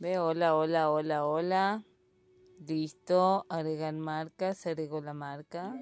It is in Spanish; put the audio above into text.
Ve, hola, hola, hola, hola. Listo, agregar marca, se agregó la marca.